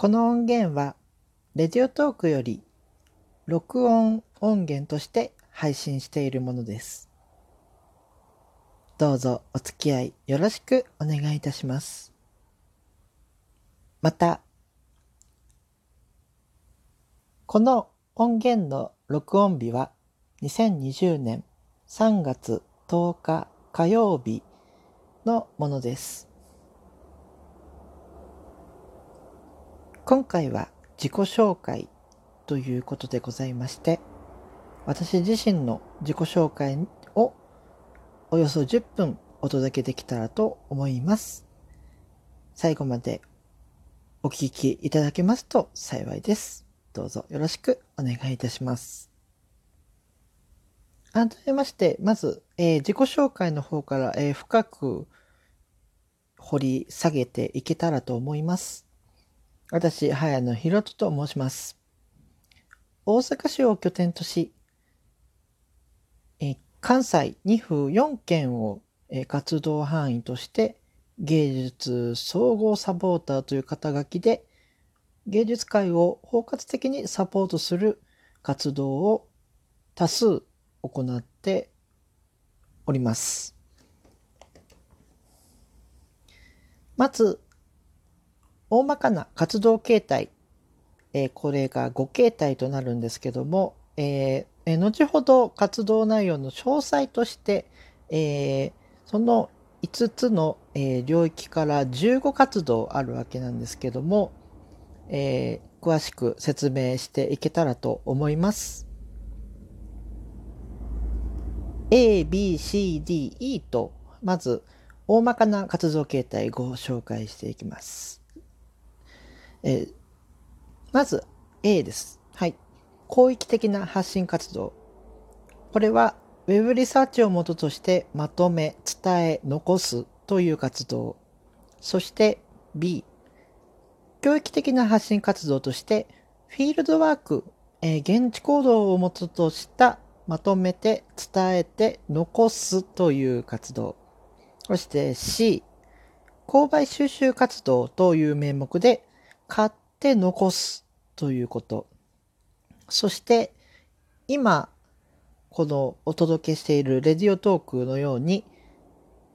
この音源は、レディオトークより録音音源として配信しているものです。どうぞお付き合いよろしくお願いいたします。また、この音源の録音日は2020年3月10日火曜日のものです。今回は自己紹介ということでございまして、私自身の自己紹介をおよそ10分お届けできたらと思います。最後までお聞きいただけますと幸いです。どうぞよろしくお願いいたします。改めまして、まず、えー、自己紹介の方から、えー、深く掘り下げていけたらと思います。私、早野博人と申します。大阪市を拠点とし、え関西2府4県を、え活動範囲として芸術総合サポーターという肩書きで芸術界を包括的にサポートする活動を多数行っております。まず、大まかな活動形態、えー、これが5形態となるんですけども、えー、後ほど活動内容の詳細として、えー、その5つの、え領域から15活動あるわけなんですけども、え詳しく説明していけたらと思います。A, B, C, D, E とまず大まかな活動形態ご紹介していきます。えー、まず A です。はい。広域的な発信活動。これは Web リサーチをもととしてまとめ、伝え、残すという活動。そして B。教育的な発信活動としてフィールドワーク、えー、現地行動をもととしたまとめて、伝えて、残すという活動。そして C。購買収集活動という名目で買って残すということ。そして、今、このお届けしているレディオトークのように、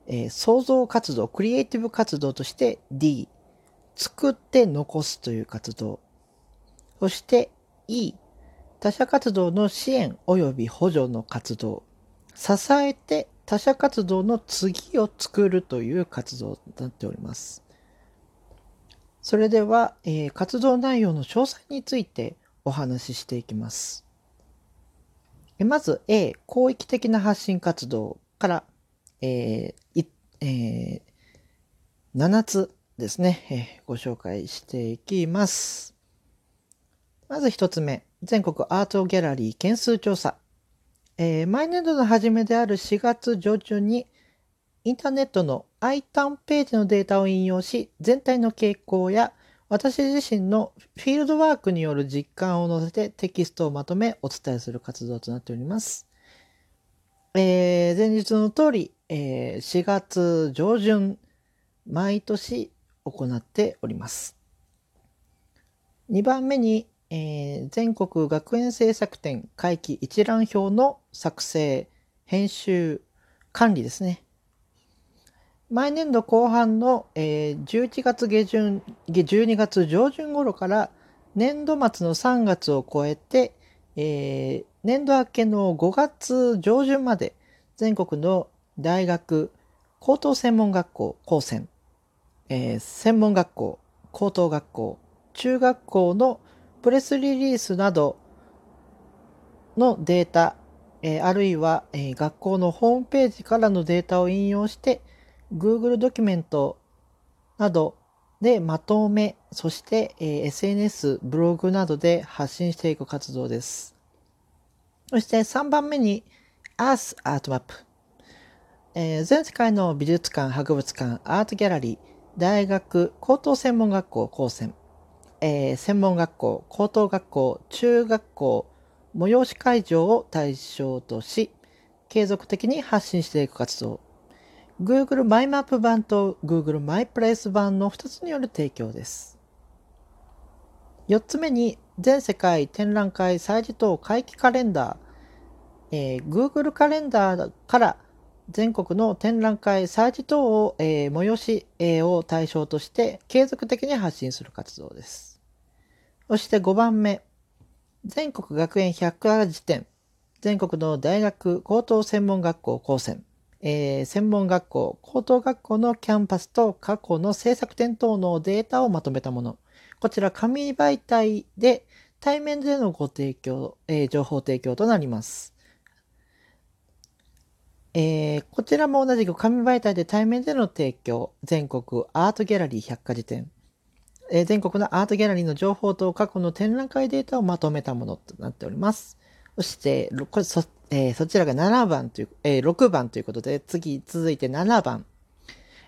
えー、創造活動、クリエイティブ活動として D、作って残すという活動。そして E、他者活動の支援及び補助の活動。支えて他者活動の次を作るという活動となっております。それでは、えー、活動内容の詳細についてお話ししていきます。まず A、広域的な発信活動から、えーえー、7つですね、えー、ご紹介していきます。まず1つ目、全国アートギャラリー件数調査。えー、毎年度の初めである4月上旬にインターネットの iTan ページのデータを引用し、全体の傾向や私自身のフィールドワークによる実感を載せてテキストをまとめお伝えする活動となっております。えー、前日の通り、えー、4月上旬、毎年行っております。2番目に、えー、全国学園制作展会期一覧表の作成、編集、管理ですね。毎年度後半の、えー、11月下旬、12月上旬頃から年度末の3月を超えて、えー、年度明けの5月上旬まで全国の大学、高等専門学校、高専、えー、専門学校、高等学校、中学校のプレスリリースなどのデータ、えー、あるいは、えー、学校のホームページからのデータを引用して Google ドキュメントなどでまとめ、そして、え、SNS、ブログなどで発信していく活動です。そして3番目に Earth Art Map。えー、全世界の美術館、博物館、アートギャラリー、大学、高等専門学校、高専、えー、専門学校、高等学校、中学校、催し会場を対象とし、継続的に発信していく活動。Google マイマップ版と Google マイプレイス版の2つによる提供です。4つ目に全世界展覧会祭事等会期カレンダー、えー、Google カレンダーから全国の展覧会祭事等を、えー、催し、えー、を対象として継続的に発信する活動です。そして5番目、全国学園百科事典、全国の大学高等専門学校高専、えー、専門学校、高等学校のキャンパスと過去の制作点等のデータをまとめたもの。こちら紙媒体で対面でのご提供、えー、情報提供となります。えー、こちらも同じく紙媒体で対面での提供、全国アートギャラリー百科事典、え、全国のアートギャラリーの情報と過去の展覧会データをまとめたものとなっております。そして、これそ、えー、そちらが7番という、えー、6番ということで、次、続いて7番。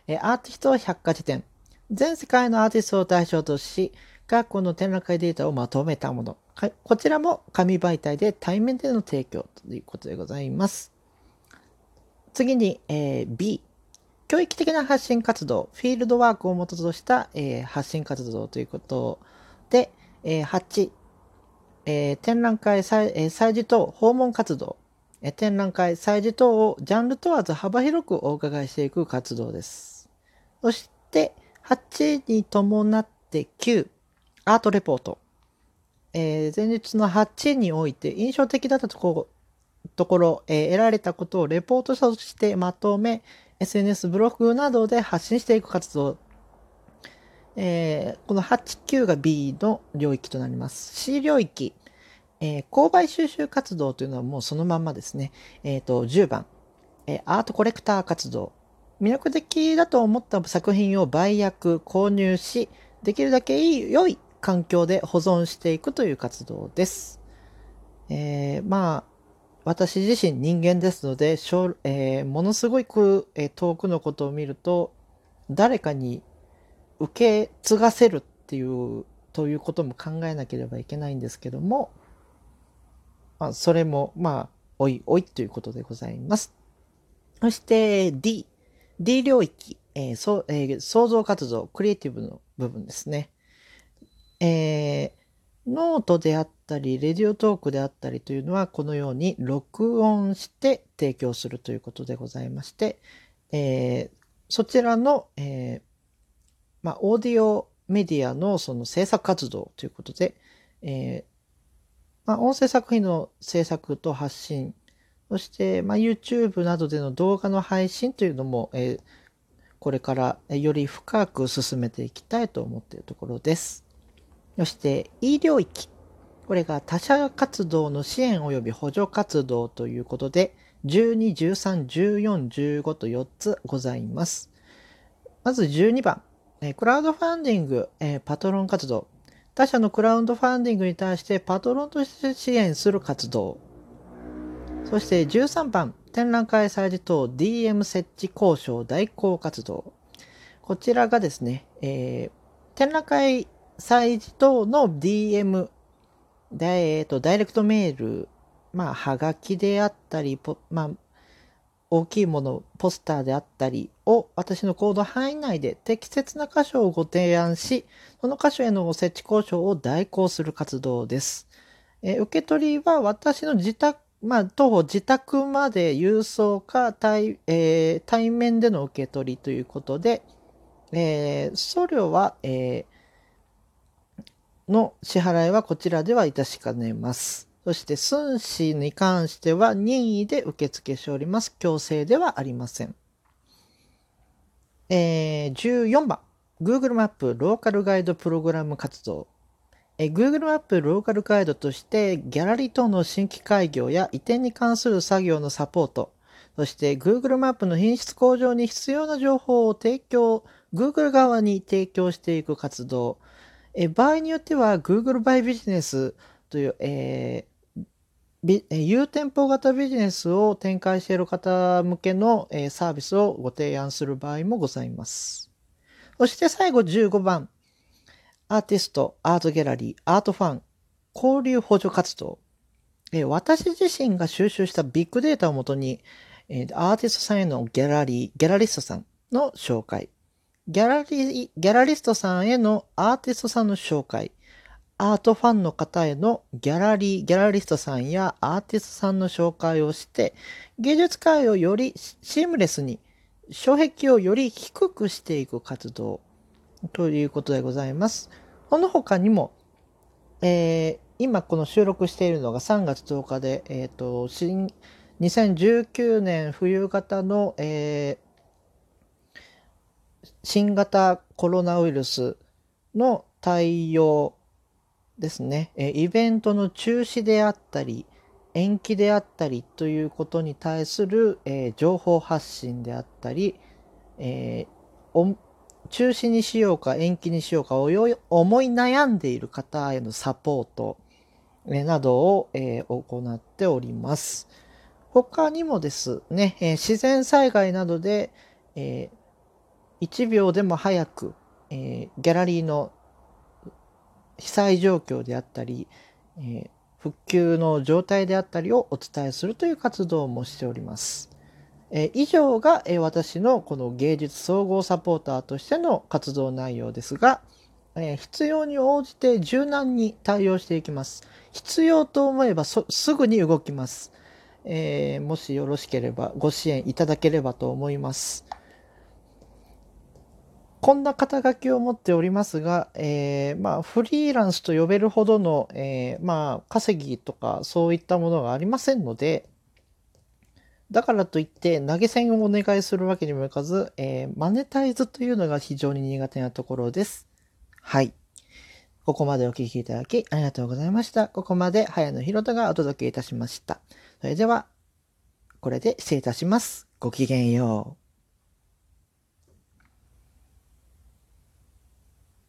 えー、アーティストは百科事典。全世界のアーティストを対象とし、学校の展覧会データをまとめたもの。こちらも紙媒体で対面での提供ということでございます。次に、えー、B。教育的な発信活動、フィールドワークをもととした、えー、発信活動ということで、えー、8、えー、展覧会祭、えー、祭事等訪問活動、えー、展覧会祭事等をジャンル問わず幅広くお伺いしていく活動です。そして、8に伴って9、アートレポート。えー、前日の8において印象的だったところ、ところえー、得られたことをレポートとしてまとめ、SNS ブログなどで発信していく活動えー、この8、9が B の領域となります。C 領域、えー、購買収集活動というのはもうそのまんまですね。えっ、ー、と、10番、え、アートコレクター活動。魅力的だと思った作品を売約、購入し、できるだけ、良い環境で保存していくという活動です。え、まあ、私自身人間ですので、え、ものすごく、遠くのことを見ると、誰かに受け継がせるっていうということも考えなければいけないんですけども、まあ、それもまあおいおいということでございます。そして D。D 領域、えーそえー、創造活動、クリエイティブの部分ですね。えー、ノートであったり、レディオトークであったりというのは、このように録音して提供するということでございまして、えー、そちらの、えまあ、オーディオメディアのその制作活動ということで、えー、まあ、音声作品の制作と発信、そして、まあ、YouTube などでの動画の配信というのも、えー、これからより深く進めていきたいと思っているところです。そして、E 領域。これが他社活動の支援及び補助活動ということで、12、13、14、15と4つございます。まず12番。えクラウドファンディング、えパトロン活動。他社のクラウドファンディングに対してパトロンとして支援する活動。そして13番、展覧会祭事等 DM 設置交渉代行活動。こちらがですね、えー、展覧会祭事等の DM、でえーと、ダイレクトメール、まあ、はがきであったり、まあ、大きいもの、ポスターであったりを私の行動範囲内で適切な箇所をご提案し、その箇所への設置交渉を代行する活動です。え、受け取りは私の自宅、まあ、徒歩自宅まで郵送か対,、えー、対面での受け取りということで、えー、送料は、えー、の支払いはこちらではいたしかねます。そして寸志に関しては任意で受付しております。強制ではありません。えー、14番。Google マップローカルガイドプログラム活動。えー、Google マップローカルガイドとしてギャラリー等の新規開業や移転に関する作業のサポート、そして Google マップの品質向上に必要な情報を提供、Google 側に提供していく活動、え場合によっては Google by Business という、えー有店舗型ビジネスを展開している方向けのサービスをご提案する場合もございます。そして最後15番。アーティスト、アートギャラリー、アートファン、交流補助活動。私自身が収集したビッグデータをもとに、アーティストさんへのギャラリー、ギャラリストさんの紹介。ギャラリー、ギャラリストさんへのアーティストさんの紹介。アートファンの方へのギャラリー、ギャラリストさんやアーティストさんの紹介をして、芸術界をよりシームレスに、障壁をより低くしていく活動ということでございます。この他にも、えー、今この収録しているのが3月10日で、えっ、ー、と、新、2019年冬型の、えー、新型コロナウイルスの対応ですね、えイベントの中止であったり、延期であったりということに対する、え、情報発信であったり、え、中止にしようか延期にしようか思い悩んでいる方へのサポート、などを、え、行っております。他にもですね、え自然災害などで、え1秒でも早く、えギャラリーの被災状況であったり、え復旧の状態であったりをお伝えするという活動もしております。え以上が、え私のこの芸術総合サポーターとしての活動内容ですが、え必要に応じて柔軟に対応していきます。必要と思えばすぐに動きます。えー、もしよろしければご支援いただければと思います。こんな肩書きを持っておりますが、えー、まあ、フリーランスと呼べるほどの、えー、まあ、稼ぎとかそういったものがありませんので、だからといって投げ銭をお願いするわけにもいかず、えー、マネタイズというのが非常に苦手なところです。はい。ここまでお聴きいただきありがとうございました。ここまで早野博人がお届けいたしました。それでは、これで失礼いたします。ごきげんよう。